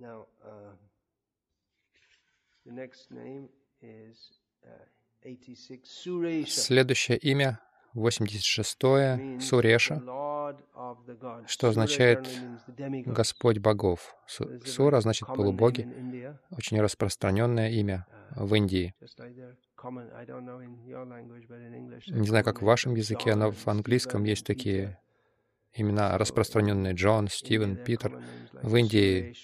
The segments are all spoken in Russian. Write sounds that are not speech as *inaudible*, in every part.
Now, uh, the next name is uh, 86 Suresha. Следующее имя 86-е Суреша, что означает «Господь богов». Су- Сура значит «полубоги», очень распространенное имя в Индии. Не знаю, как в вашем языке, но в английском есть такие имена распространенные Джон, Стивен, Питер. В Индии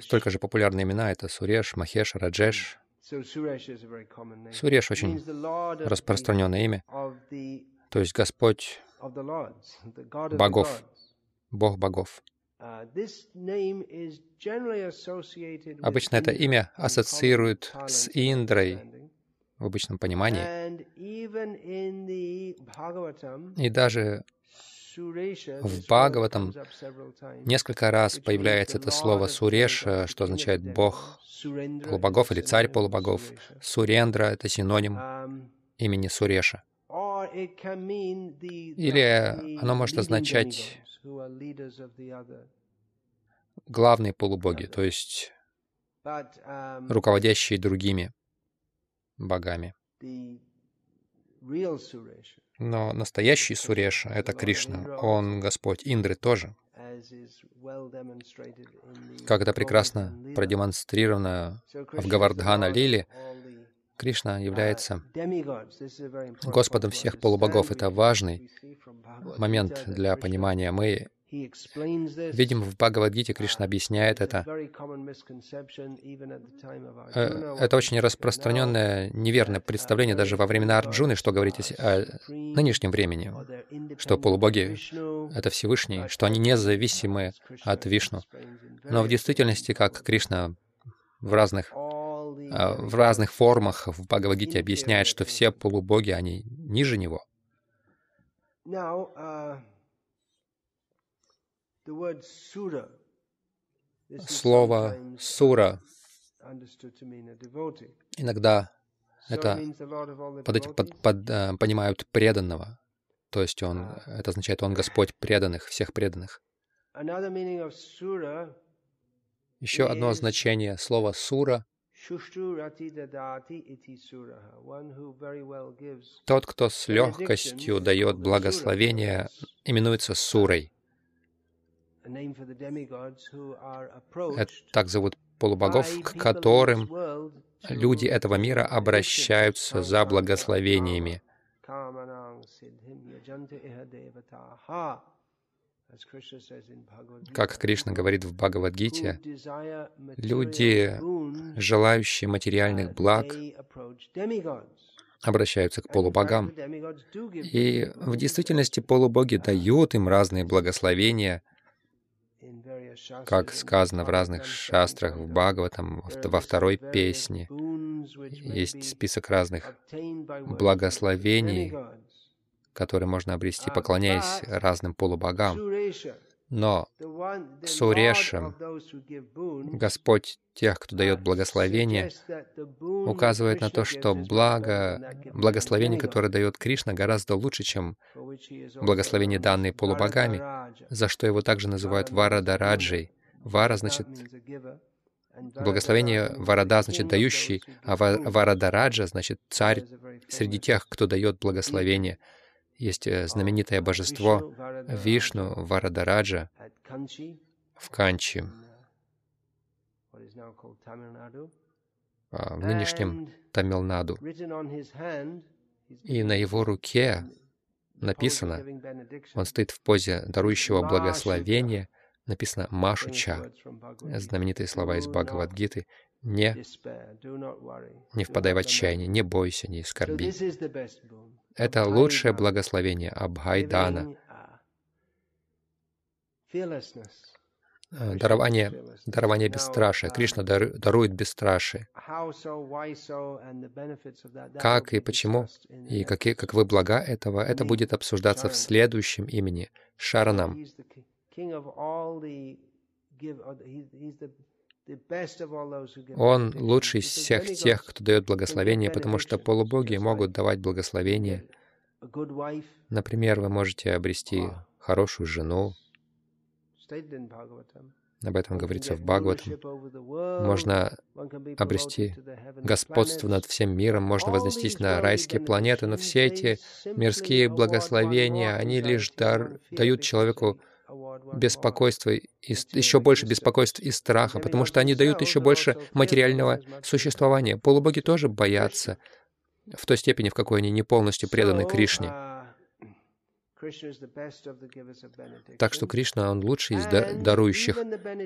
столько же популярные имена — это Суреш, Махеш, Раджеш. Суреш очень распространенное имя, то есть Господь богов, Бог богов. Обычно это имя ассоциируют с Индрой в обычном понимании. И даже в Бхагаватам несколько раз появляется это слово «суреш», что означает «бог полубогов» или «царь полубогов». Сурендра — это синоним имени Суреша. Или оно может означать главные полубоги, то есть руководящие другими богами. Но настоящий Суреша — это Кришна. Он Господь Индры тоже. Как это прекрасно продемонстрировано в Гавардхана Лиле, Кришна является Господом всех полубогов. Это важный момент для понимания. Мы Видим, в Бхагавадгите Кришна объясняет это. Э, это очень распространенное неверное представление даже во времена Арджуны, что говорить о нынешнем времени, что полубоги — это Всевышний, что они независимы от Вишну. Но в действительности, как Кришна в разных, э, в разных формах в Бхагавадгите объясняет, что все полубоги, они ниже него. Слово «сура» иногда это под этим под, под, uh, понимают преданного. То есть он, это означает, он Господь преданных, всех преданных. Еще одно значение слова «сура» Тот, кто с легкостью дает благословение, именуется сурой. Это так зовут полубогов, к которым люди этого мира обращаются за благословениями. Как Кришна говорит в Бхагавадгите, люди, желающие материальных благ, обращаются к полубогам. И в действительности полубоги дают им разные благословения — как сказано в разных шастрах, в Бхагаватам, во второй песне, есть список разных благословений, которые можно обрести, поклоняясь разным полубогам. Но Сурешем, Господь тех, кто дает благословение, указывает на то, что благо, благословение, которое дает Кришна, гораздо лучше, чем благословение, данные полубогами, за что его также называют Варадараджей. Вара значит Благословение Варада значит дающий, а Варадараджа значит царь среди тех, кто дает благословение. Есть э, знаменитое божество Вишну Варадараджа в Канчи, а, в нынешнем Тамилнаду. И на его руке написано, он стоит в позе дарующего благословения, написано «Машуча», знаменитые слова из Бхагавадгиты, не, не впадай в отчаяние, не бойся, не скорби. Это лучшее благословение Абхайдана. Э, дарование, дарование бесстрашия. Кришна дарует бесстрашие. Как и почему, и какие, каковы блага этого, это будет обсуждаться в следующем имени — Шаранам. Он лучший из всех тех, кто дает благословение, потому что полубоги могут давать благословение. Например, вы можете обрести хорошую жену. об этом говорится в Бхагаватам. Можно обрести господство над всем миром, можно вознестись на райские планеты, но все эти мирские благословения, они лишь дар, дают человеку беспокойство, и, еще больше беспокойства и страха, потому что они дают еще больше материального существования. Полубоги тоже боятся в той степени, в какой они не полностью преданы Кришне. Так что Кришна, Он лучший из дарующих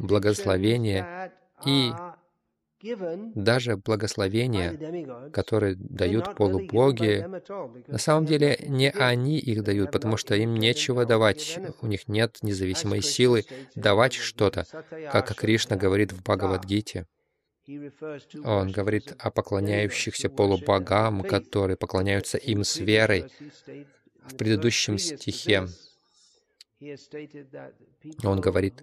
благословения и даже благословения, которые дают полубоги, на самом деле не они их дают, потому что им нечего давать, у них нет независимой силы давать что-то, как Кришна говорит в Бхагавадгите. Он говорит о поклоняющихся полубогам, которые поклоняются им с верой. В предыдущем стихе он говорит,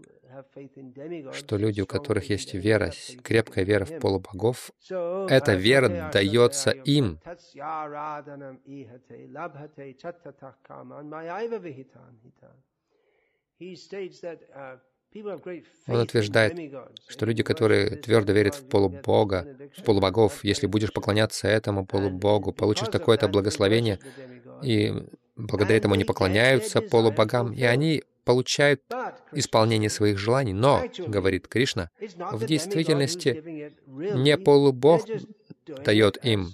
что люди, у которых есть вера, крепкая вера в полубогов, эта вера дается им. Он утверждает, что люди, которые твердо верят в полубога, в полубогов, если будешь поклоняться этому полубогу, получишь такое-то благословение, и благодаря этому они поклоняются полубогам, и они получают исполнение своих желаний. Но, говорит Кришна, в действительности не полубог дает им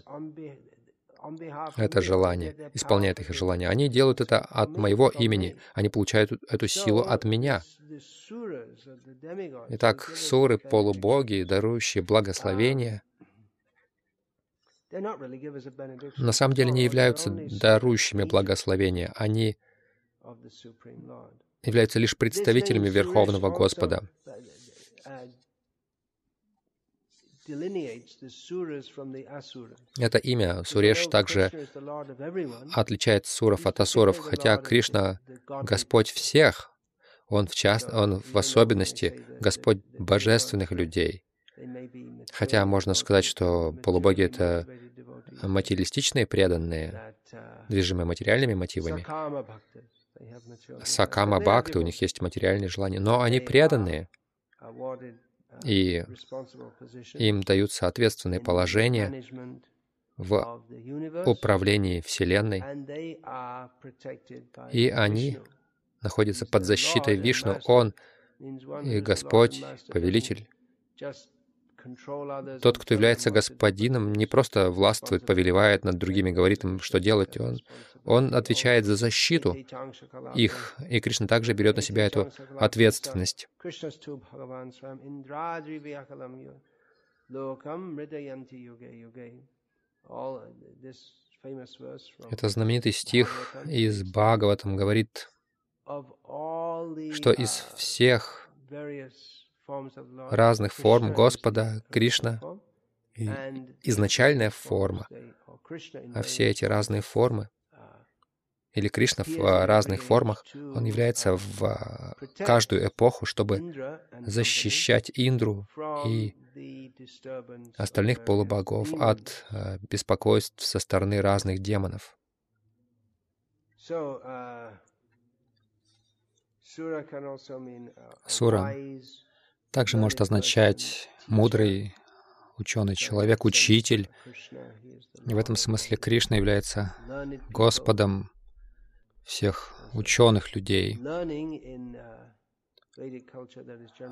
это желание, исполняет их желание. Они делают это от моего имени. Они получают эту силу от меня. Итак, суры, полубоги, дарующие благословения, на самом деле не являются дарующими благословения. Они являются лишь представителями Верховного Господа. Это имя Суреш также отличает суров от асуров, хотя Кришна — Господь всех, Он в, част... Он в особенности Господь божественных людей. Хотя можно сказать, что полубоги — это материалистичные преданные, движимые материальными мотивами. Сакама Бхакты, у них есть материальные желания, но они преданные, и им дают соответственные положения в управлении Вселенной, и они находятся под защитой Вишну. Он и Господь, Повелитель, тот, кто является господином, не просто властвует, повелевает над другими, говорит им, что делать. Он, он отвечает за защиту их, и Кришна также берет на себя эту ответственность. Это знаменитый стих из Бхагаватам говорит, что из всех разных форм Господа, Кришна, и изначальная форма, а все эти разные формы, или Кришна в разных формах, он является в каждую эпоху, чтобы защищать Индру и остальных полубогов от э, беспокойств со стороны разных демонов. Сура также может означать мудрый ученый человек, учитель. И в этом смысле Кришна является Господом всех ученых людей.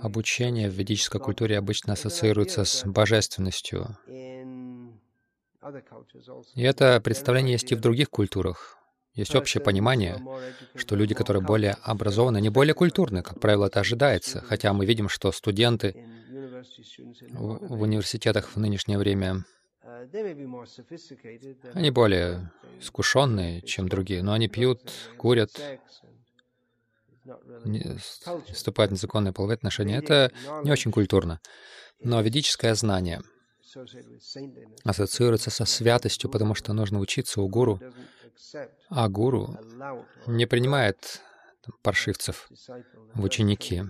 Обучение в ведической культуре обычно ассоциируется с божественностью. И это представление есть и в других культурах. Есть общее понимание, что люди, которые более образованы, не более культурны, как правило, это ожидается. Хотя мы видим, что студенты в, в университетах в нынешнее время они более искушенные, чем другие, но они пьют, курят, не, вступают в незаконные половые отношения. Это не очень культурно. Но ведическое знание ассоциируется со святостью, потому что нужно учиться у гуру, а гуру не принимает паршивцев в ученики.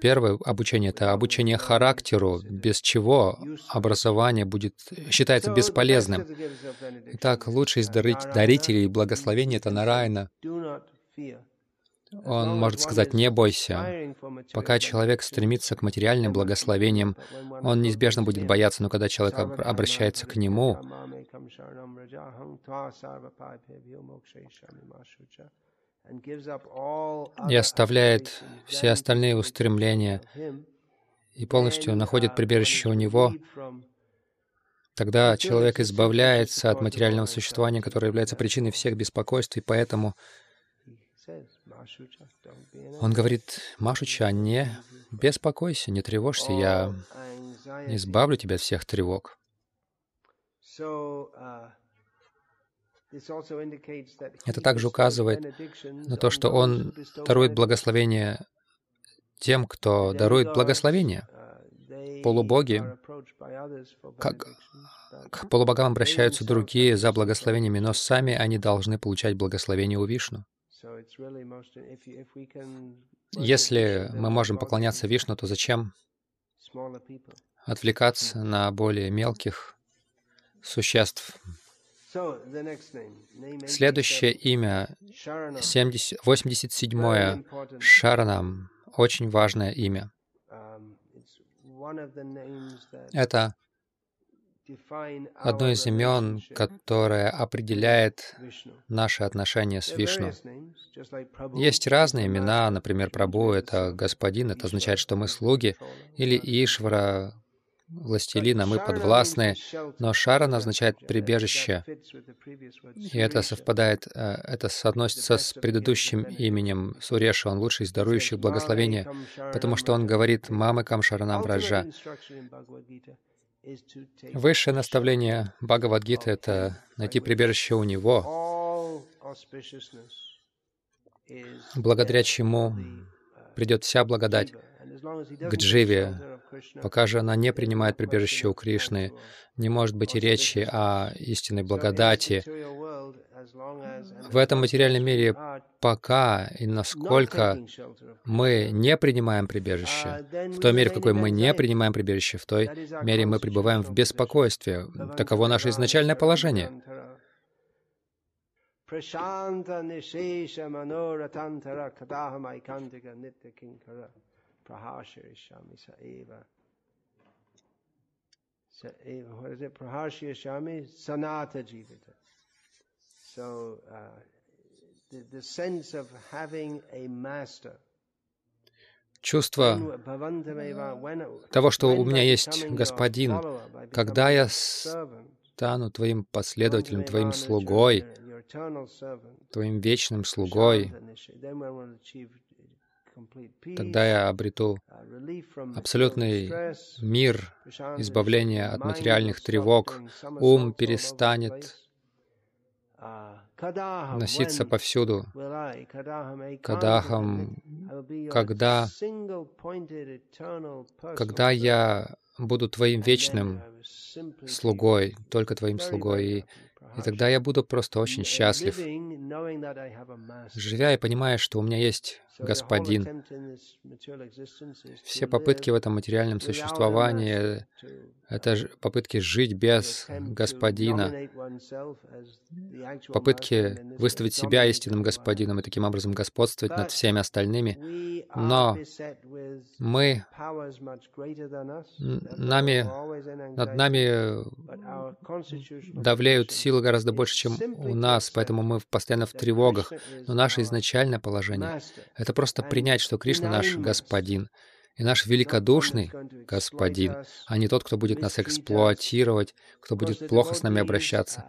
Первое обучение — это обучение характеру, без чего образование будет считается бесполезным. Итак, лучший из дарителей благословения — это Нараяна. Он может сказать «не бойся». Пока человек стремится к материальным благословениям, он неизбежно будет бояться, но когда человек обращается к нему, и оставляет все остальные устремления и полностью находит прибежище у него, тогда человек избавляется от материального существования, которое является причиной всех беспокойств, и поэтому он говорит, Машуча, не беспокойся, не тревожься, я избавлю тебя от всех тревог. Это также указывает на то, что Он дарует благословение тем, кто дарует благословение. Полубоги, как к полубогам обращаются другие за благословениями, но сами они должны получать благословение у Вишну. Если мы можем поклоняться Вишну, то зачем отвлекаться на более мелких существ? Следующее имя, 70, 87-е, Шаранам, очень важное имя. Это одно из имен, которое определяет наши отношения с Вишну. Есть разные имена, например, Прабу — это господин, это означает, что мы слуги, или Ишвара, властелина, мы подвластны, но Шаран означает прибежище, и это совпадает, э, это соотносится с предыдущим именем Суреша, он лучший из дарующих благословения, потому что он говорит «Мамы Камшаранам Враджа». Высшее наставление Бхагавадгиты — это найти прибежище у Него, благодаря чему придет вся благодать к Дживе, пока же она не принимает прибежище у Кришны, не может быть и речи о истинной благодати. В этом материальном мире пока и насколько мы не принимаем прибежище, в той мере, в какой мы не принимаем прибежище, в той мере мы пребываем в беспокойстве. Таково наше изначальное положение. Prahashirishami Saeva. Saeva, what is it? Prahashirishami Sanata Jivita. So, uh, the, the sense of having a master. Чувство того, что у меня есть Господин, когда я стану Твоим последователем, Твоим слугой, Твоим вечным слугой, тогда я обрету абсолютный мир, избавление от материальных тревог, ум перестанет носиться повсюду. Кадахам, когда, когда я буду Твоим вечным слугой, только Твоим слугой, и и тогда я буду просто очень счастлив, живя и понимая, что у меня есть Господин. Все попытки в этом материальном существовании — это попытки жить без Господина, попытки выставить себя истинным Господином и таким образом господствовать над всеми остальными. Но мы, нами, над нами давляют силы гораздо больше, чем у нас, поэтому мы постоянно в тревогах. Но наше изначальное положение — это просто принять, что Кришна наш Господин, и наш великодушный Господин, а не тот, кто будет нас эксплуатировать, кто будет плохо с нами обращаться.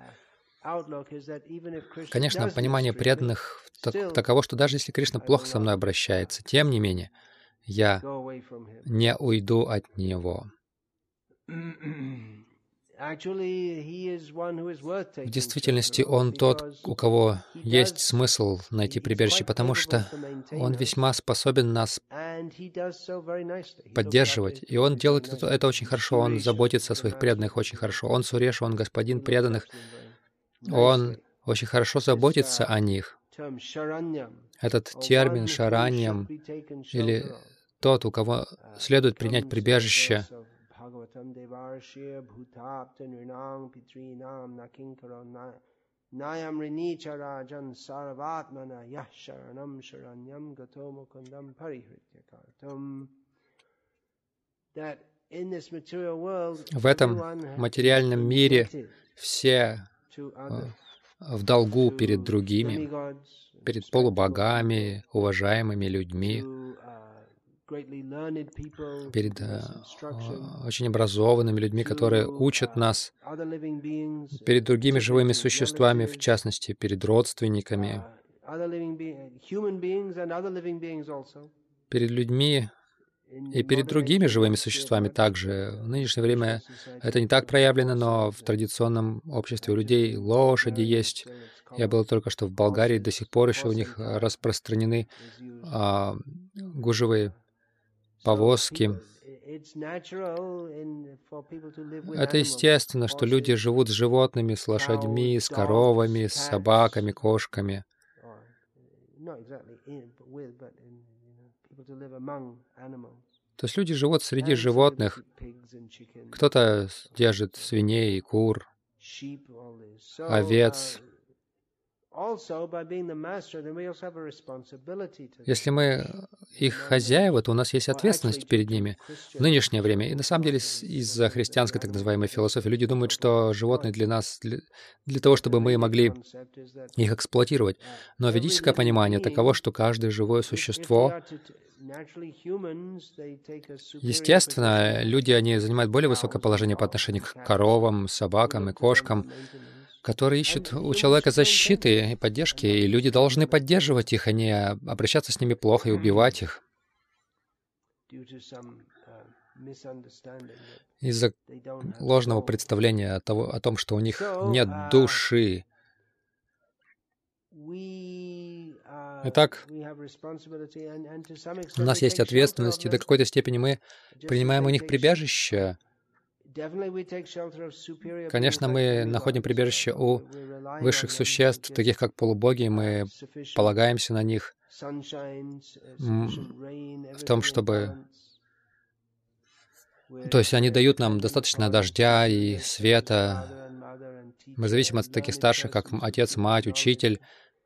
Конечно, понимание преданных так, таково, что даже если Кришна плохо со мной обращается, тем не менее, я не уйду от Него. *clears throat* *clears throat* В действительности он тот, у кого есть смысл найти прибежище, потому что он весьма способен нас поддерживать. И он делает это, это очень хорошо, он заботится о своих преданных очень хорошо. Он Суреш, он господин преданных. Он очень хорошо заботится о них. Этот термин шараньям или тот, у кого следует принять прибежище, Bhagavatam Devarshya Bhutapta Nrinam Pitrinam Nakinkaro Nayamrinicharajan Saravatmana Yasharanam Sharanyam Gato Mukundam Parihrityakartam. В этом материальном мире все э, в долгу перед другими, перед полубогами, уважаемыми людьми, перед э, очень образованными людьми, которые учат нас, перед другими живыми существами, в частности, перед родственниками, перед людьми и перед другими живыми существами также. В нынешнее время это не так проявлено, но в традиционном обществе у людей лошади есть. Я был только что в Болгарии, до сих пор еще у них распространены а, гужевые повозки. Это естественно, что люди живут с животными, с лошадьми, с коровами, с собаками, кошками. То есть люди живут среди животных. Кто-то держит свиней и кур, овец. Если мы их хозяева, то у нас есть ответственность перед ними в нынешнее время. И на самом деле из-за христианской так называемой философии люди думают, что животные для нас, для, для того, чтобы мы могли их эксплуатировать. Но ведическое понимание таково, что каждое живое существо Естественно, люди, они занимают более высокое положение по отношению к коровам, собакам и кошкам, которые ищут у человека защиты и поддержки, и люди должны поддерживать их, а не обращаться с ними плохо и убивать их. Из-за ложного представления о, того, о том, что у них нет души. Итак, у нас есть ответственность, и до какой-то степени мы принимаем у них прибежище, Конечно, мы находим прибежище у высших существ, таких как полубоги, мы полагаемся на них. в том, чтобы... То есть они дают нам достаточно дождя и света. Мы зависим от таких старших, как отец, мать, учитель,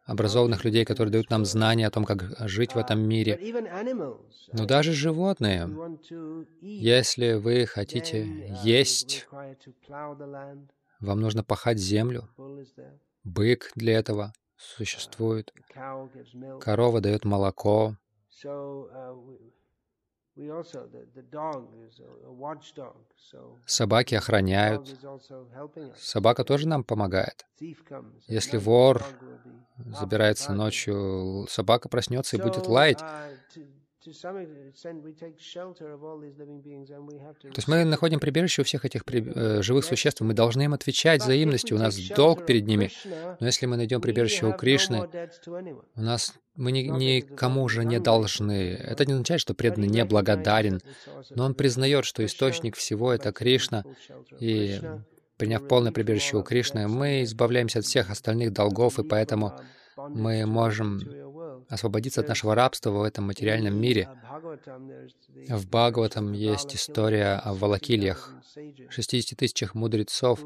образованных людей, которые дают нам знания о том, как жить в этом мире. Но даже животные, если вы хотите есть, вам нужно пахать землю. Бык для этого существует. Корова дает молоко. Собаки охраняют. Собака тоже нам помогает. Если вор забирается ночью, собака проснется и будет лаять. То есть мы находим прибежище у всех этих при... Э, живых существ, мы должны им отвечать взаимностью, у нас долг перед ними. Но если мы найдем прибежище у Кришны, у нас мы ни, никому же не должны. Это не означает, что преданный не благодарен, но он признает, что источник всего — это Кришна, и приняв полное прибежище у Кришны, мы избавляемся от всех остальных долгов, и поэтому мы можем освободиться от нашего рабства в этом материальном мире. В Бхагаватам есть история о Валакильях, 60 тысячах мудрецов,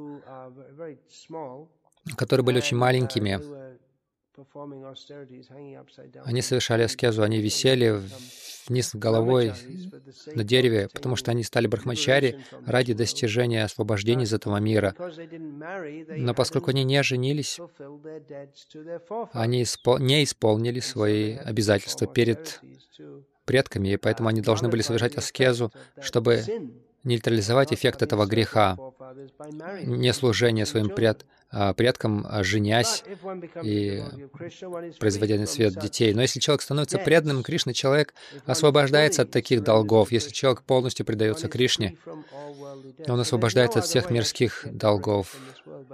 которые были очень маленькими, они совершали аскезу, они висели вниз головой на дереве, потому что они стали брахмачари ради достижения освобождения из этого мира. Но поскольку они не женились, они не исполнили свои обязательства перед предками, и поэтому они должны были совершать аскезу, чтобы нейтрализовать эффект этого греха, не служение своим пред, а, предкам, а, женясь и производя на свет детей. Но если человек становится преданным Кришне, человек освобождается от таких долгов. Если человек полностью предается Кришне, он освобождается от всех мирских долгов.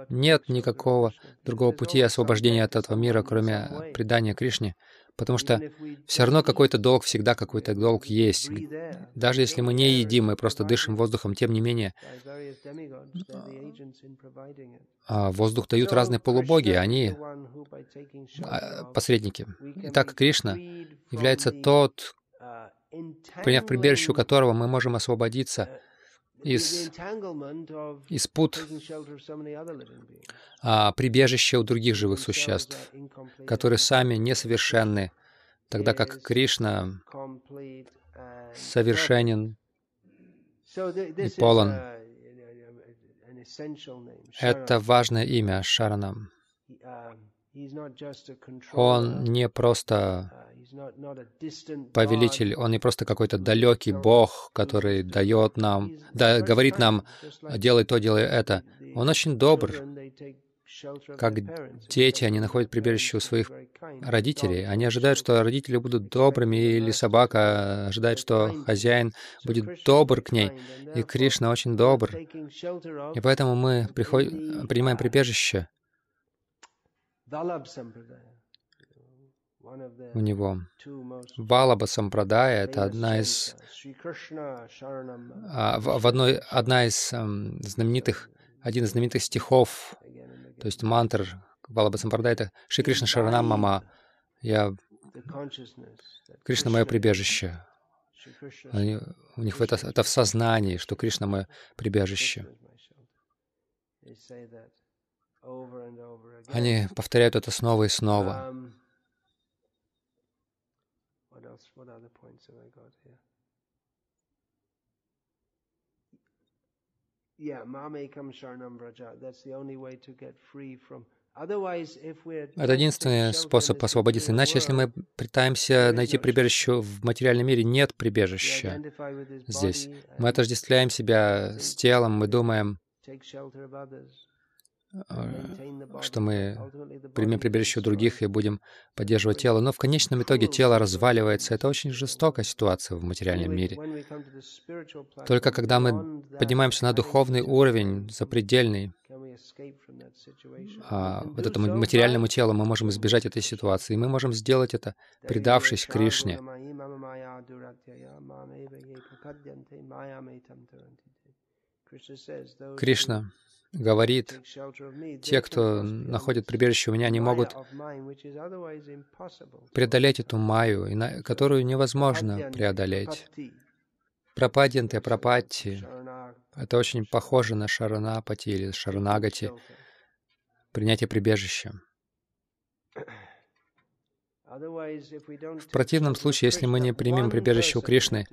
Нет никакого другого пути освобождения от этого мира, кроме предания Кришне. Потому что все равно какой-то долг, всегда какой-то долг есть. Даже если мы не едим, мы просто дышим воздухом, тем не менее, а воздух дают разные полубоги, они а, посредники. Итак, Кришна является тот, приняв прибежище, у которого мы можем освободиться из, из пут а, прибежища у других живых существ, которые сами несовершенны, тогда как Кришна совершенен и полон. Это важное имя Шаранам. Он не просто повелитель, он не просто какой-то далекий Бог, который дает нам, да, говорит нам, делай то, делай это. Он очень добр. Как дети, они находят прибежище у своих родителей. Они ожидают, что родители будут добрыми, или собака ожидает, что хозяин будет добр к ней. И Кришна очень добр. И поэтому мы приходим, принимаем прибежище у него. Валаба Сампрадая — это одна из, а, в, одной, одна из um, знаменитых, один из знаменитых стихов, то есть мантр Валаба Сампрадая — это Шри Кришна Шаранам Мама. Я... Кришна — мое прибежище. Они, у них это, это в сознании, что Кришна — мое прибежище. Они повторяют это снова и снова. Это единственный способ освободиться. Иначе, если мы пытаемся найти прибежище в материальном мире, нет прибежища здесь. Мы отождествляем себя с телом, мы думаем, что мы примем прибежище у других и будем поддерживать тело. Но в конечном итоге тело разваливается. Это очень жестокая ситуация в материальном мире. Только когда мы поднимаемся на духовный уровень, запредельный, а, вот этому материальному телу, мы можем избежать этой ситуации. И мы можем сделать это, предавшись Кришне. Кришна говорит, те, кто находит прибежище у меня, не могут преодолеть эту майю, которую невозможно преодолеть. Пропаденты, пропатти — это очень похоже на шаранапати или шаранагати, принятие прибежища. В противном случае, если мы не примем прибежище у Кришны,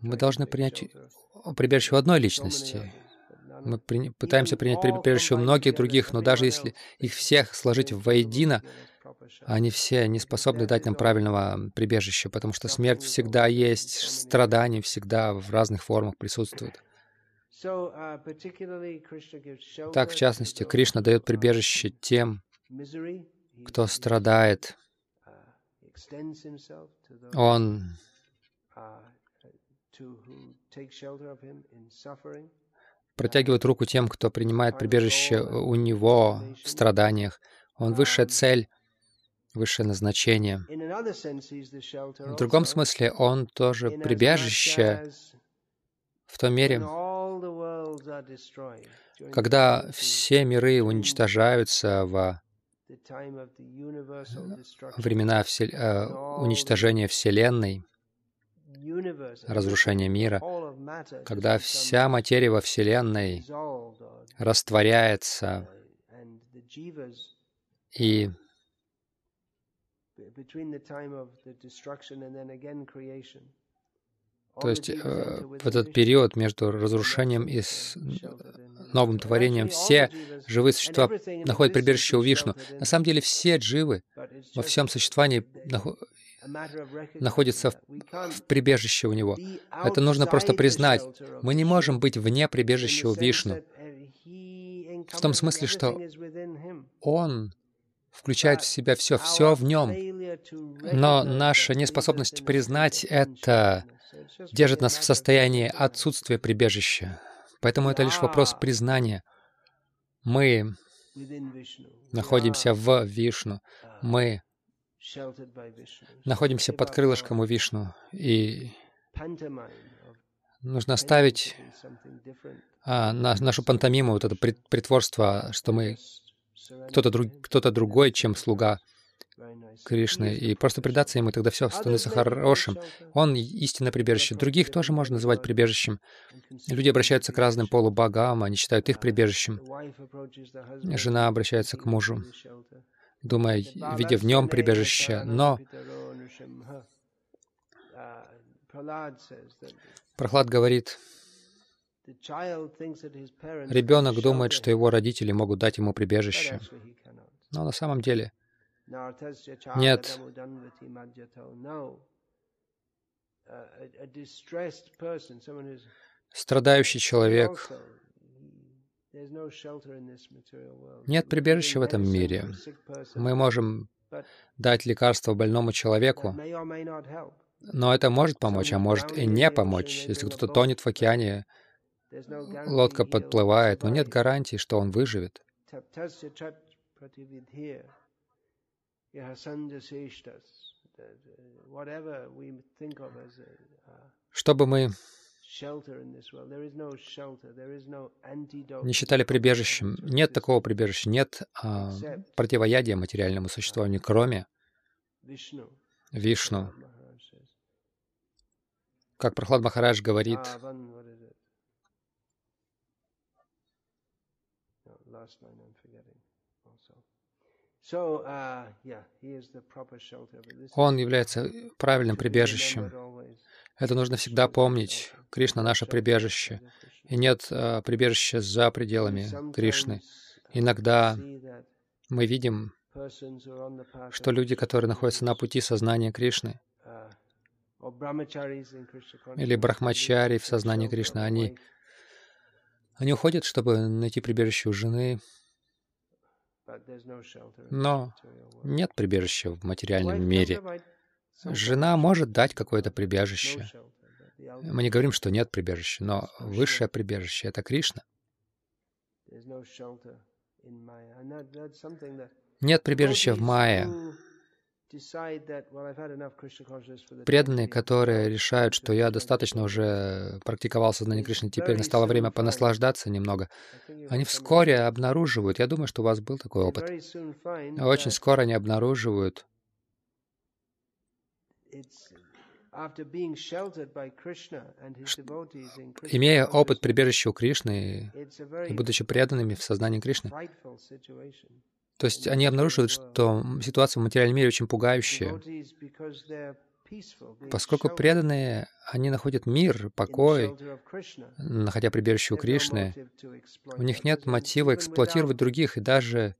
мы должны принять прибежище у одной личности, мы при... пытаемся принять прибежище у многих других, но даже если их всех сложить воедино, они все не способны дать нам правильного прибежища, потому что смерть всегда есть, страдания всегда в разных формах присутствуют. Так, в частности, Кришна дает прибежище тем, кто страдает. Он протягивает руку тем, кто принимает прибежище у него в страданиях. Он высшая цель, высшее назначение. В другом смысле, он тоже прибежище в том мере, когда все миры уничтожаются во времена всел... Э, уничтожения Вселенной, разрушения мира, когда вся материя во Вселенной растворяется, и то есть э, в этот период между разрушением и новым творением все живые существа находят прибежище у Вишну. На самом деле все дживы во всем существовании находится в, в прибежище у него. Это нужно просто признать. Мы не можем быть вне прибежища у Вишну. В том смысле, что Он включает в себя все, все в нем. Но наша неспособность признать это держит нас в состоянии отсутствия прибежища. Поэтому это лишь вопрос признания. Мы находимся в Вишну. Мы находимся под крылышком у Вишну, и нужно ставить а, на, нашу пантомиму, вот это притворство, что мы кто-то друг, кто другой, чем слуга Кришны и просто предаться ему, тогда все становится хорошим. Он истинное прибежище. Других тоже можно называть прибежищем. Люди обращаются к разным полубогам, они считают их прибежищем. Жена обращается к мужу, думая, видя в нем прибежище. Но Прохлад говорит, ребенок думает, что его родители могут дать ему прибежище. Но на самом деле нет. Страдающий человек, нет прибежища в этом мире. Мы можем дать лекарство больному человеку, но это может помочь, а может и не помочь. Если кто-то тонет в океане, лодка подплывает, но нет гарантии, что он выживет. Чтобы мы не считали прибежищем, нет такого прибежища, нет а, противоядия материальному существованию, кроме Вишну. Как Прохлад Махарадж говорит, Он является правильным прибежищем. Это нужно всегда помнить. Кришна — наше прибежище. И нет а, прибежища за пределами Кришны. Иногда мы видим, что люди, которые находятся на пути сознания Кришны, uh, или брахмачари в сознании Кришны, они, они уходят, чтобы найти прибежище у жены, но нет прибежища в материальном мире. Жена может дать какое-то прибежище. Мы не говорим, что нет прибежища, но высшее прибежище — это Кришна. Нет прибежища в Майе. Преданные, которые решают, что я достаточно уже практиковал сознание Кришны, теперь настало время понаслаждаться немного, они вскоре обнаруживают, я думаю, что у вас был такой опыт, очень скоро они обнаруживают, имея опыт прибежища у Кришны и будучи преданными в сознании Кришны, то есть они обнаруживают, что ситуация в материальном мире очень пугающая. Поскольку преданные, они находят мир, покой, находя прибежище у Кришны, у них нет мотива эксплуатировать других и даже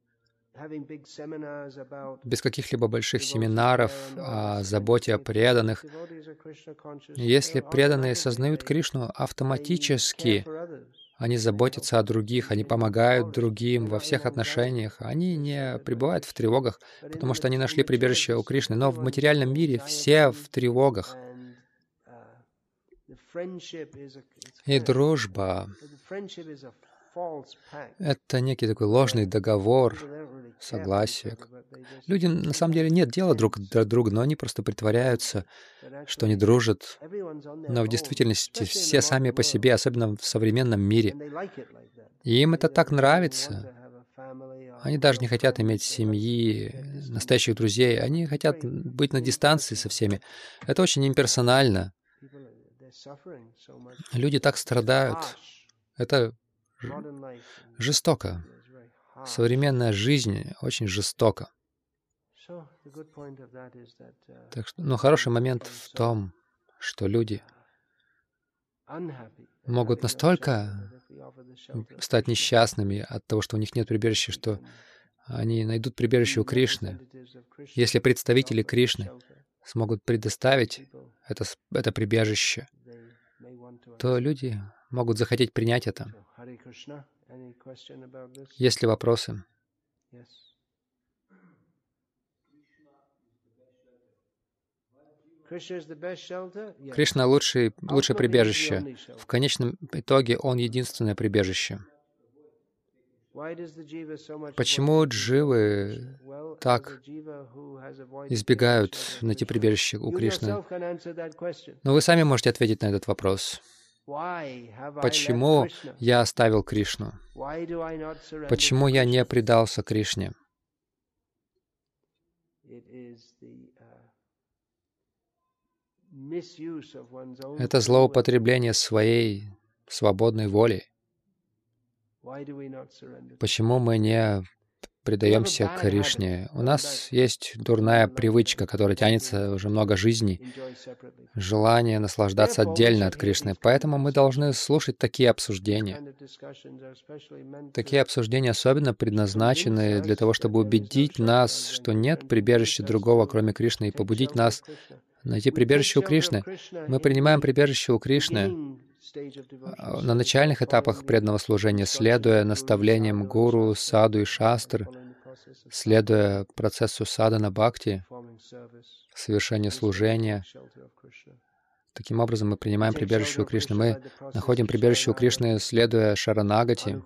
без каких-либо больших семинаров о заботе о преданных. Если преданные сознают Кришну, автоматически они заботятся о других, они помогают другим во всех отношениях. Они не пребывают в тревогах, потому что они нашли прибежище у Кришны. Но в материальном мире все в тревогах. И дружба — это некий такой ложный договор, согласие. Люди на самом деле нет дела друг до друга, но они просто притворяются, что они дружат. Но в действительности все сами по себе, особенно в современном мире. И им это так нравится. Они даже не хотят иметь семьи, настоящих друзей. Они хотят быть на дистанции со всеми. Это очень имперсонально. Люди так страдают. Это жестоко. Современная жизнь очень жестока. Так что, но хороший момент в том, что люди могут настолько стать несчастными от того, что у них нет прибежища, что они найдут прибежище у Кришны. Если представители Кришны смогут предоставить это, это прибежище, то люди могут захотеть принять это. Есть ли вопросы? Кришна лучший, лучшее прибежище. В конечном итоге Он единственное прибежище. Почему дживы так избегают найти прибежище у Кришны? Но вы сами можете ответить на этот вопрос. Почему я оставил Кришну? Почему я не предался Кришне? Это злоупотребление своей свободной воли. Почему мы не предаемся Кришне. У нас есть дурная привычка, которая тянется уже много жизней, желание наслаждаться отдельно от Кришны. Поэтому мы должны слушать такие обсуждения. Такие обсуждения особенно предназначены для того, чтобы убедить нас, что нет прибежища другого, кроме Кришны, и побудить нас найти прибежище у Кришны. Мы принимаем прибежище у Кришны на начальных этапах преданного служения, следуя наставлениям гуру, саду и шастр, следуя процессу садана бхакти, совершения служения. Таким образом, мы принимаем прибежище у Кришны. Мы находим прибежище у Кришны, следуя Шаранагати.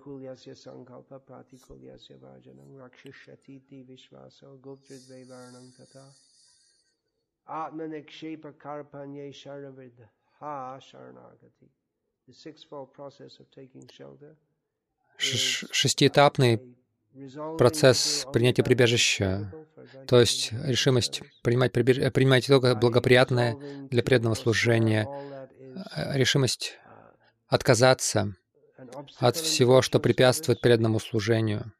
Sharanagati шестиэтапный процесс принятия прибежища, то есть решимость принимать, прибеж... принимать только благоприятное для преданного служения, э, решимость отказаться от всего, что препятствует преданному служению,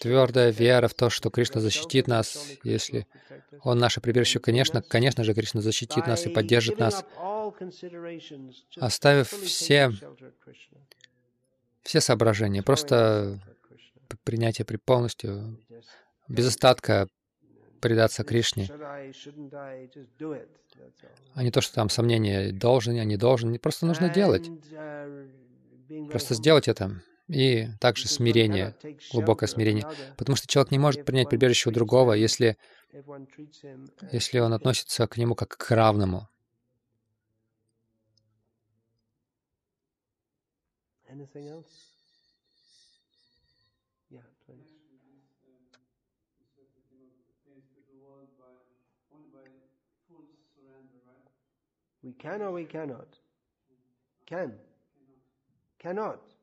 Твердая вера в то, что Кришна защитит нас, если Он наше прибежище, конечно, конечно же, Кришна защитит нас и поддержит нас, оставив все, все соображения, просто принятие при полностью, без остатка предаться Кришне, а не то, что там сомнения, должен я, не должен, просто нужно делать. Просто сделать это и также смирение, глубокое смирение. Потому что человек не может принять прибежище у другого, если, если он относится к нему как к равному. We can or we cannot? Can. Cannot.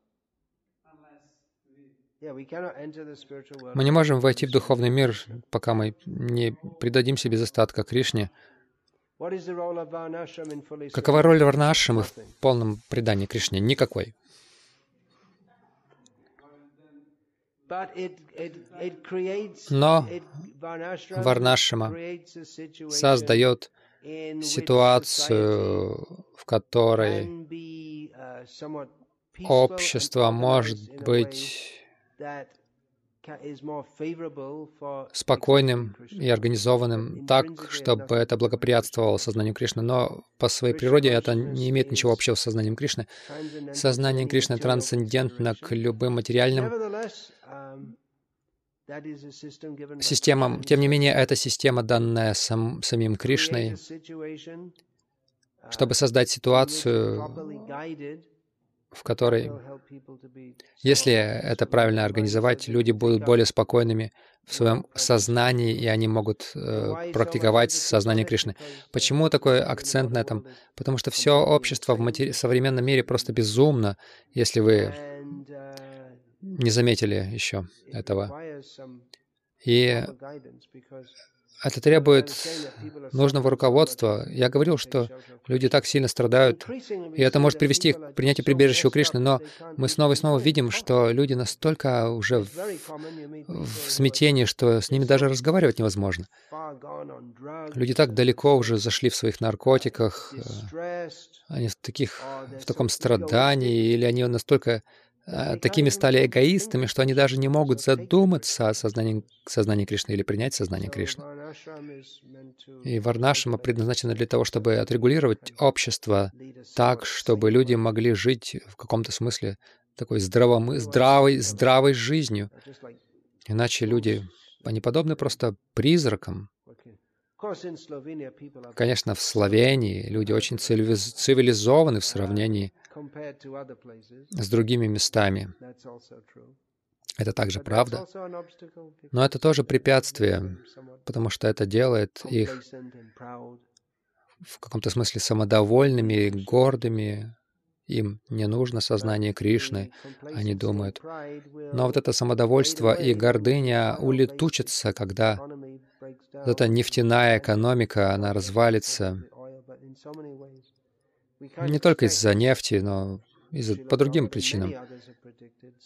Мы не можем войти в духовный мир, пока мы не придадимся без остатка Кришне. Какова роль Варнашамы в полном предании Кришне? Никакой. Но Варнашама создает ситуацию, в которой общество может быть спокойным и организованным так, чтобы это благоприятствовало сознанию Кришны. Но по своей природе это не имеет ничего общего с сознанием Кришны. Сознание Кришны трансцендентно к любым материальным системам. Тем не менее, это система, данная сам, самим Кришной, чтобы создать ситуацию, в которой, если это правильно организовать, люди будут более спокойными в своем сознании, и они могут э, практиковать сознание Кришны. Почему такой акцент на этом? Потому что все общество в матери... современном мире просто безумно, если вы не заметили еще этого. И это требует нужного руководства. Я говорил, что люди так сильно страдают, и это может привести к принятию прибежища у Кришны, но мы снова и снова видим, что люди настолько уже в, в смятении, что с ними даже разговаривать невозможно. Люди так далеко уже зашли в своих наркотиках, э, они в, таких, в таком страдании, или они настолько такими стали эгоистами, что они даже не могут задуматься о сознании, сознании Кришны или принять сознание Кришны. И Варнашама предназначена для того, чтобы отрегулировать общество так, чтобы люди могли жить в каком-то смысле такой здравом, здравой, здравой жизнью. Иначе люди, они подобны просто призракам. Конечно, в Словении люди очень цивилизованы в сравнении с другими местами. Это также правда. Но это тоже препятствие, потому что это делает их в каком-то смысле самодовольными, гордыми им не нужно сознание Кришны, они думают. Но вот это самодовольство и гордыня улетучатся, когда эта нефтяная экономика, она развалится не только из-за нефти, но из по другим причинам.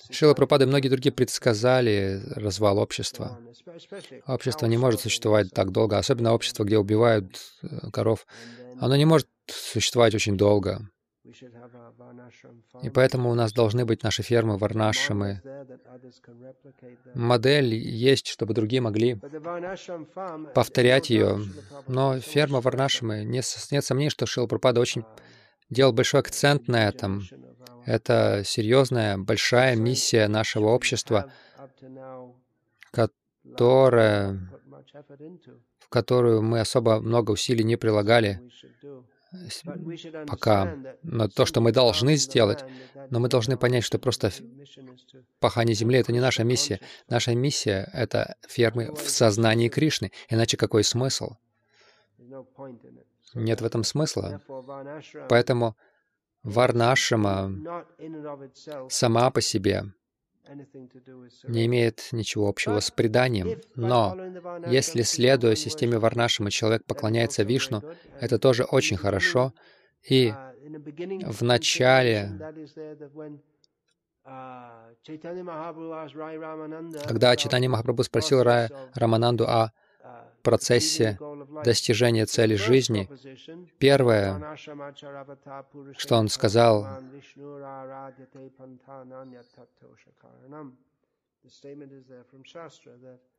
Шила Пропады и многие другие предсказали развал общества. Общество не может существовать так долго, особенно общество, где убивают э, коров. Оно не может существовать очень долго. И поэтому у нас должны быть наши фермы, варнашамы. Модель есть, чтобы другие могли повторять ее. Но ферма варнашамы, нет сомнений, что Шила Пропада очень делал большой акцент на этом. Это серьезная, большая миссия нашего общества, которая, в которую мы особо много усилий не прилагали пока. Но то, что мы должны сделать, но мы должны понять, что просто пахание земли — это не наша миссия. Наша миссия — это фермы в сознании Кришны. Иначе какой смысл? Нет в этом смысла. Поэтому Варнашама сама по себе не имеет ничего общего с преданием. Но если, следуя системе Варнашама, человек поклоняется Вишну, это тоже очень хорошо. И в начале, когда Читани Махапрабху спросил Рая Рамананду о процессе достижения цели жизни, первое, что он сказал,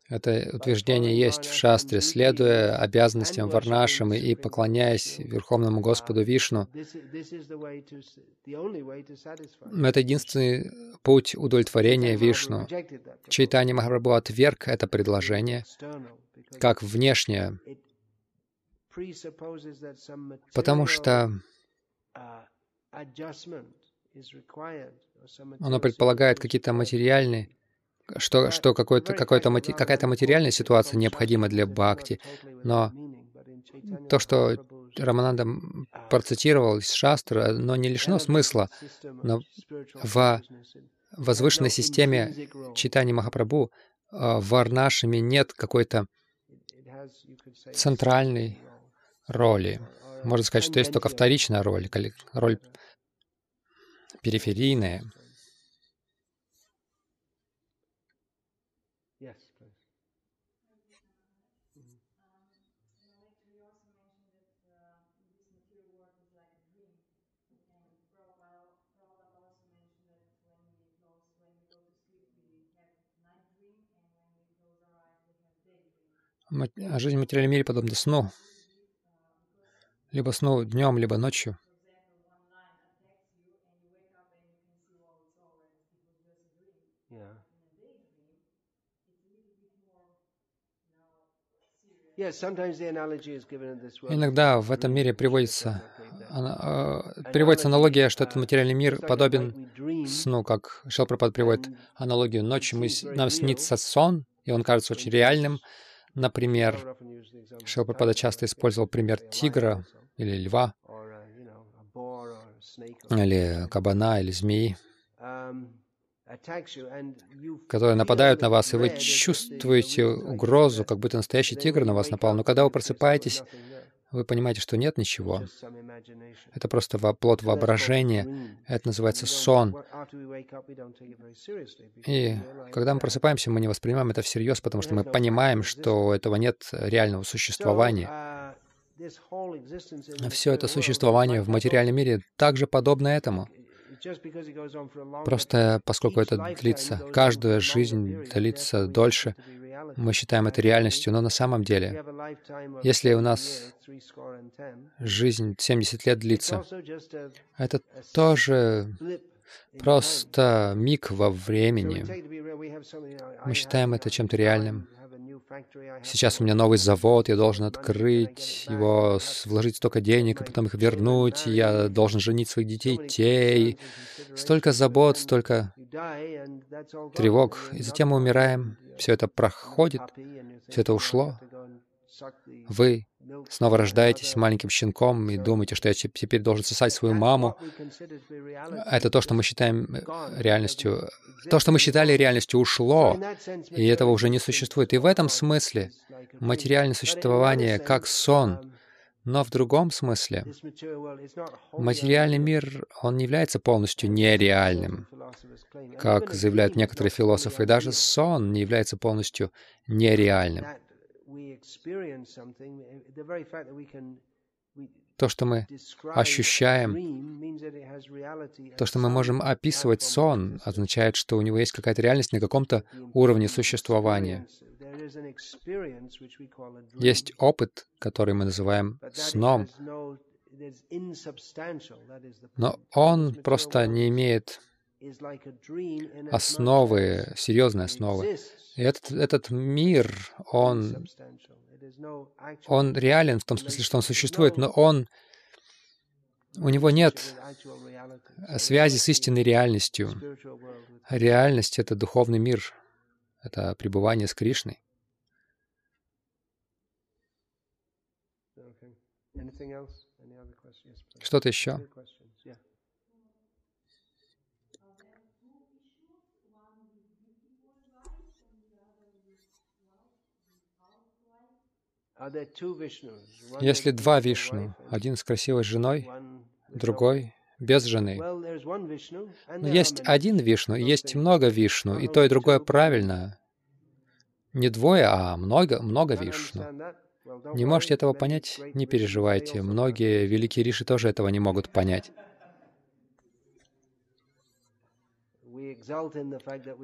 это утверждение есть в шастре. Следуя обязанностям Варнашам и поклоняясь Верховному Господу Вишну, это единственный путь удовлетворения Вишну. Чайтани Махапрабху отверг это предложение как внешнее, потому что оно предполагает какие-то материальные что, что какой-то, какой-то, какая-то материальная ситуация необходима для бхакти, но то, что Рамананда процитировал из Шастра, но не лишено смысла. Но в возвышенной системе читания Махапрабху а, в Варнашами нет какой-то центральной роли. Можно сказать, что есть только вторичная роль, роль периферийная. А жизнь в материальном мире подобна сну. Либо сну днем, либо ночью. Иногда в этом мире приводится, э, приводится аналогия, что этот материальный мир подобен сну, как Шелпрапад приводит аналогию. Ночью мы, нам снится сон, и он кажется очень реальным, Например, Шилпрапада часто использовал пример тигра или льва, или кабана, или змеи, которые нападают на вас, и вы чувствуете угрозу, как будто настоящий тигр на вас напал. Но когда вы просыпаетесь, вы понимаете, что нет ничего. Это просто плод воображения. Это называется сон. И когда мы просыпаемся, мы не воспринимаем это всерьез, потому что мы понимаем, что этого нет реального существования. Все это существование в материальном мире также подобно этому. Просто поскольку это длится, каждая жизнь длится дольше, мы считаем это реальностью, но на самом деле, если у нас жизнь 70 лет длится, это тоже просто миг во времени. Мы считаем это чем-то реальным. Сейчас у меня новый завод, я должен открыть его, вложить столько денег, и потом их вернуть, я должен женить своих детей, детей. Столько забот, столько тревог. И затем мы умираем, все это проходит, все это ушло. Вы снова рождаетесь маленьким щенком и думаете, что я теперь должен сосать свою маму. Это то, что мы считаем э, реальностью. То, что мы считали реальностью, ушло, и этого уже не существует. И в этом смысле материальное существование как сон, но в другом смысле материальный мир, он не является полностью нереальным, как заявляют некоторые философы. И даже сон не является полностью нереальным. То, что мы ощущаем, то, что мы можем описывать сон, означает, что у него есть какая-то реальность на каком-то уровне существования. Есть опыт, который мы называем сном, но он просто не имеет основы, серьезной основы. И этот, этот мир, он, он реален в том смысле, что он существует, но он, у него нет связи с истинной реальностью. Реальность — это духовный мир, это пребывание с Кришной. Что-то еще? Если два Вишну, один с красивой женой, другой без жены. Но есть один Вишну, и есть много Вишну, и то, и другое правильно. Не двое, а много, много Вишну. Не можете этого понять? Не переживайте. Многие великие риши тоже этого не могут понять.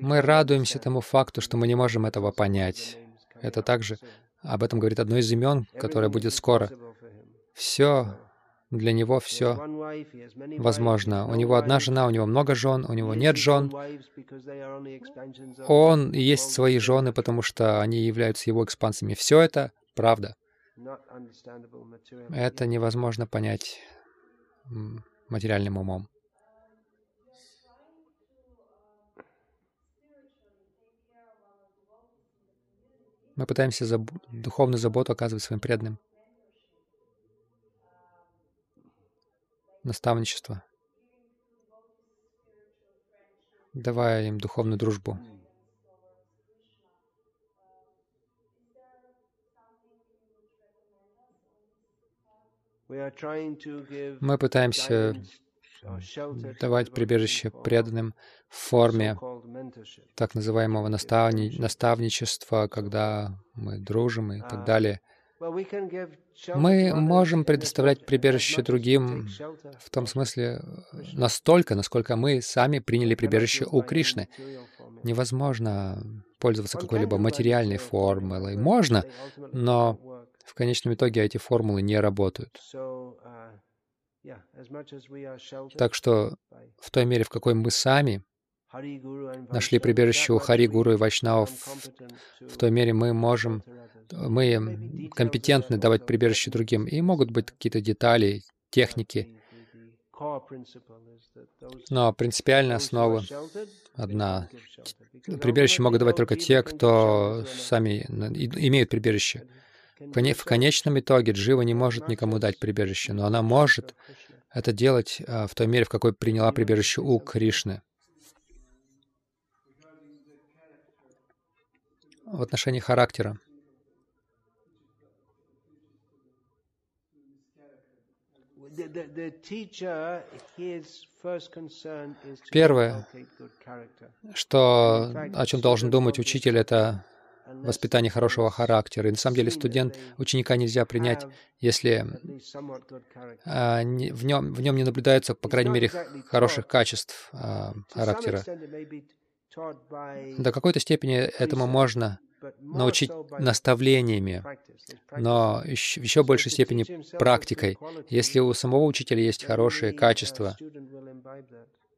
Мы радуемся тому факту, что мы не можем этого понять. Это также об этом говорит одно из имен, которое будет скоро. Все для него все возможно. У него одна жена, у него много жен, у него нет жен. Он и есть свои жены, потому что они являются его экспансиями. Все это правда. Это невозможно понять материальным умом. Мы пытаемся заб... духовную заботу оказывать своим преданным. Наставничество. Давая им духовную дружбу. Мы пытаемся давать прибежище преданным в форме так называемого наставни... наставничества, когда мы дружим и так далее. Мы можем предоставлять прибежище другим в том смысле настолько, насколько мы сами приняли прибежище у Кришны. Невозможно пользоваться какой-либо материальной формулой. Можно, но в конечном итоге эти формулы не работают. Так что в той мере, в какой мы сами нашли прибежище у Хари, Гуру и Вайшнавов, в той мере мы можем, мы компетентны давать прибежище другим. И могут быть какие-то детали, техники. Но принципиальная основа одна. Прибежище могут давать только те, кто сами имеют прибежище. В конечном итоге Джива не может никому дать прибежище, но она может это делать а, в той мере, в какой приняла прибежище у Кришны. В отношении характера. Первое, что, о чем должен думать учитель, это воспитание хорошего характера. И на самом деле студент, ученика нельзя принять, если а, в, нем, в нем не наблюдается, по крайней мере, хороших качеств а, характера. До какой-то степени этому можно научить наставлениями, но еще, еще большей степени практикой. Если у самого учителя есть хорошие качества,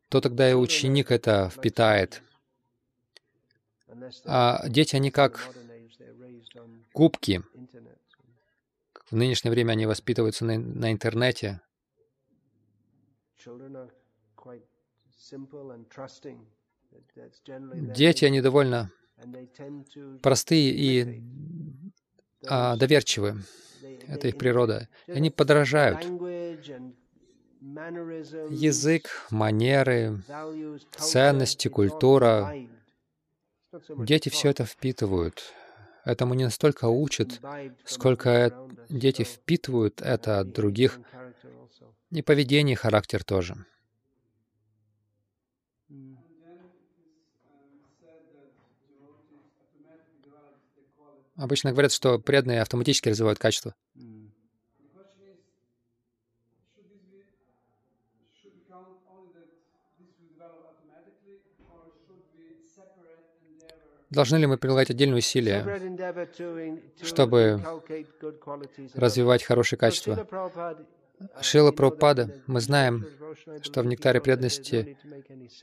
то тогда и ученик это впитает. А дети, они как губки. В нынешнее время они воспитываются на, на интернете. Дети, они довольно простые и а, доверчивы. Это их природа. Они подражают. Язык, манеры, ценности, культура. Дети все это впитывают. Этому не настолько учат, сколько дети впитывают это от других. И поведение, и характер тоже. Обычно говорят, что преданные автоматически развивают качество. Должны ли мы прилагать отдельные усилия, чтобы развивать хорошие качества? Шила Прабхупада, мы знаем, что в «Нектаре преданности»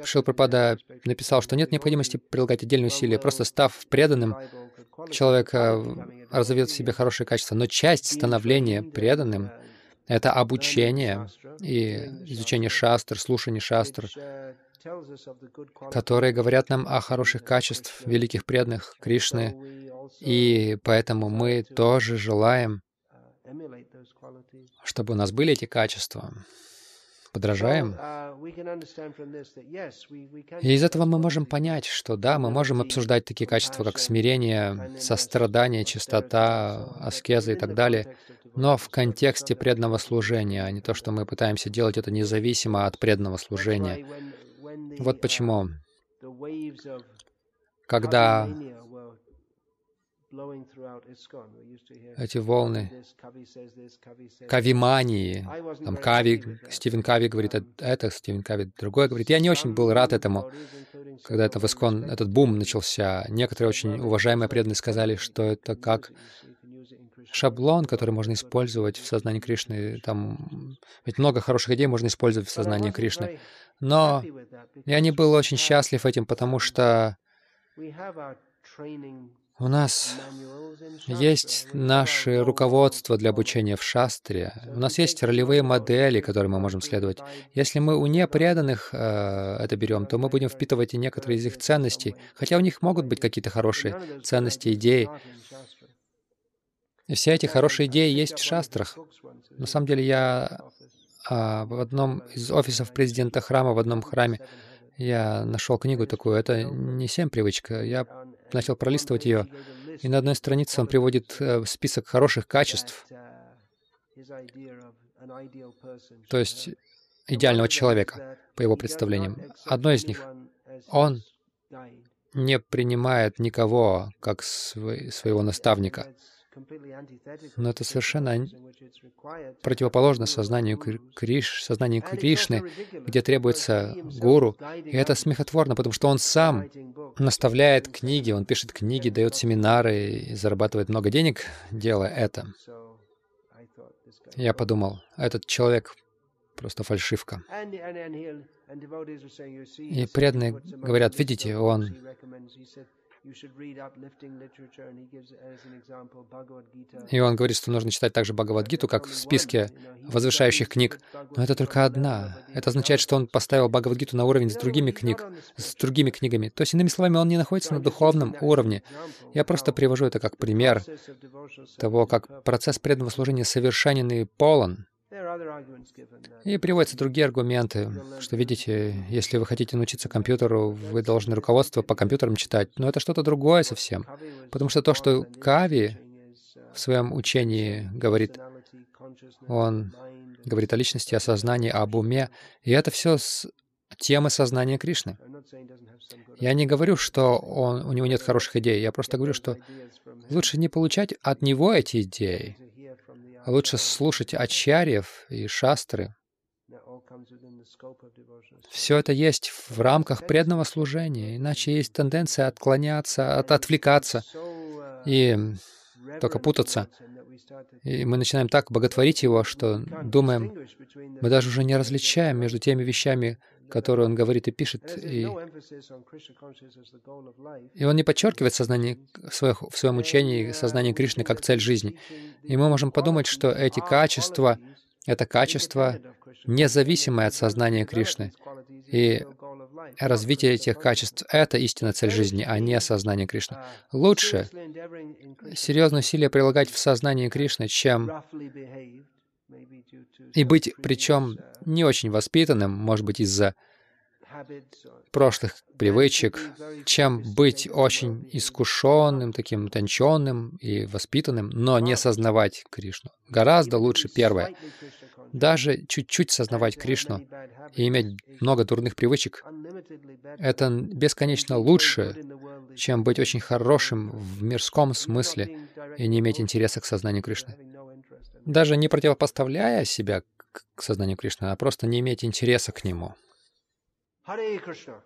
Шила Прабхупада написал, что нет необходимости прилагать отдельные усилия. Просто став преданным, человек э, разовьет в себе хорошие качества. Но часть становления преданным — это обучение и изучение шастр, слушание шастр, которые говорят нам о хороших качествах великих преданных Кришны, и поэтому мы тоже желаем, чтобы у нас были эти качества. Подражаем. И из этого мы можем понять, что да, мы можем обсуждать такие качества, как смирение, сострадание, чистота, аскеза и так далее, но в контексте преданного служения, а не то, что мы пытаемся делать это независимо от преданного служения. Вот почему, когда эти волны кавимании, там Кави, Стивен Кави говорит это, Стивен Кави другое говорит. Я не очень был рад этому, когда это в Искон, этот бум начался. Некоторые очень уважаемые преданные сказали, что это как шаблон, который можно использовать в сознании Кришны. Там ведь много хороших идей можно использовать в сознании Кришны. Но я не был очень счастлив этим, потому что у нас есть наше руководство для обучения в шастре. У нас есть ролевые модели, которые мы можем следовать. Если мы у непреданных э, это берем, то мы будем впитывать и некоторые из их ценностей, хотя у них могут быть какие-то хорошие ценности, идеи. И все эти хорошие идеи есть в шастрах. На самом деле я а, в одном из офисов президента храма, в одном храме, я нашел книгу такую. Это не семь привычка. Я начал пролистывать ее, и на одной странице он приводит э, список хороших качеств, то есть идеального человека, по его представлениям. Одно из них — он не принимает никого как своего наставника. Но это совершенно противоположно сознанию Криш, сознанию Кришны, где требуется гуру. И это смехотворно, потому что он сам наставляет книги, он пишет книги, дает семинары и зарабатывает много денег, делая это. Я подумал, этот человек просто фальшивка. И преданные говорят, видите, он и он говорит, что нужно читать также Бхагавадгиту, как в списке возвышающих книг. Но это только одна. Это означает, что он поставил Бхагавадгиту на уровень с другими книг, с другими книгами. То есть, иными словами, он не находится на духовном уровне. Я просто привожу это как пример того, как процесс преданного служения совершенен и полон. И приводятся другие аргументы, что, видите, если вы хотите научиться компьютеру, вы должны руководство по компьютерам читать, но это что-то другое совсем. Потому что то, что Кави в своем учении говорит, он говорит о личности, о сознании, об уме, и это все с темы сознания Кришны. Я не говорю, что он, у него нет хороших идей, я просто говорю, что лучше не получать от него эти идеи, Лучше слушать ачарьев и шастры. Все это есть в рамках преданного служения, иначе есть тенденция отклоняться, от, отвлекаться и только путаться. И мы начинаем так боготворить его, что думаем, мы даже уже не различаем между теми вещами, которые он говорит и пишет. И, и он не подчеркивает сознание в, своих, в своем учении сознание Кришны как цель жизни. И мы можем подумать, что эти качества — это качества, независимые от сознания Кришны. И развитие этих качеств — это истинная цель жизни, а не осознание Кришны. Лучше серьезные усилия прилагать в сознании Кришны, чем и быть, причем, не очень воспитанным, может быть, из-за прошлых привычек, чем быть очень искушенным, таким утонченным и воспитанным, но не сознавать Кришну. Гораздо лучше первое. Даже чуть-чуть сознавать Кришну и иметь много дурных привычек — это бесконечно лучше, чем быть очень хорошим в мирском смысле и не иметь интереса к сознанию Кришны. Даже не противопоставляя себя к сознанию Кришны, а просто не иметь интереса к нему. Hare Krishna.